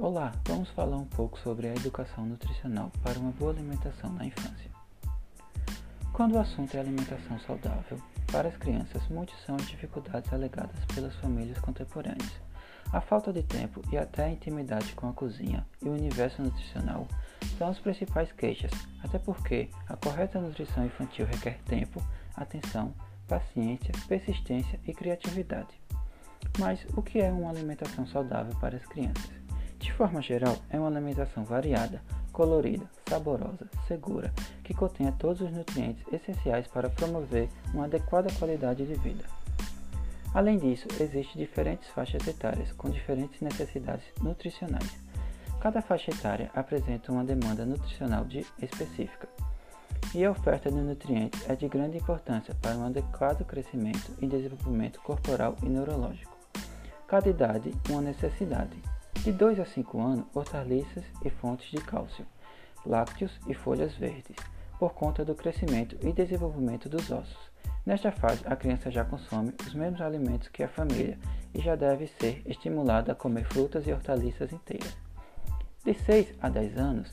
Olá, vamos falar um pouco sobre a educação nutricional para uma boa alimentação na infância. Quando o assunto é alimentação saudável, para as crianças, muitas são as dificuldades alegadas pelas famílias contemporâneas. A falta de tempo e até a intimidade com a cozinha e o universo nutricional são as principais queixas, até porque a correta nutrição infantil requer tempo, atenção, paciência, persistência e criatividade. Mas o que é uma alimentação saudável para as crianças? Forma geral, é uma alimentação variada, colorida, saborosa, segura, que contenha todos os nutrientes essenciais para promover uma adequada qualidade de vida. Além disso, existem diferentes faixas etárias com diferentes necessidades nutricionais. Cada faixa etária apresenta uma demanda nutricional de específica, e a oferta de nutrientes é de grande importância para um adequado crescimento e desenvolvimento corporal e neurológico. Cada idade, uma necessidade. De 2 a 5 anos, hortaliças e fontes de cálcio, lácteos e folhas verdes, por conta do crescimento e desenvolvimento dos ossos. Nesta fase, a criança já consome os mesmos alimentos que a família e já deve ser estimulada a comer frutas e hortaliças inteiras. De 6 a 10 anos,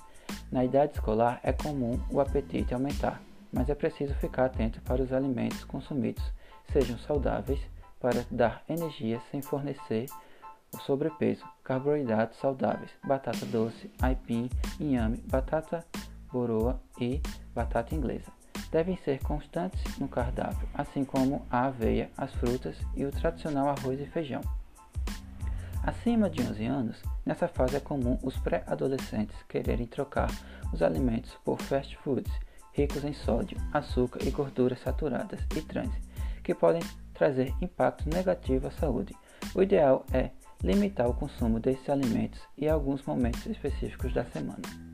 na idade escolar é comum o apetite aumentar, mas é preciso ficar atento para os alimentos consumidos sejam saudáveis para dar energia sem fornecer o sobrepeso, carboidratos saudáveis, batata doce, aipim, inhame, batata boroa e batata inglesa. Devem ser constantes no cardápio, assim como a aveia, as frutas e o tradicional arroz e feijão. Acima de 11 anos, nessa fase é comum os pré-adolescentes quererem trocar os alimentos por fast foods ricos em sódio, açúcar e gorduras saturadas e trans, que podem trazer impacto negativo à saúde. O ideal é limitar o consumo desses alimentos em alguns momentos específicos da semana.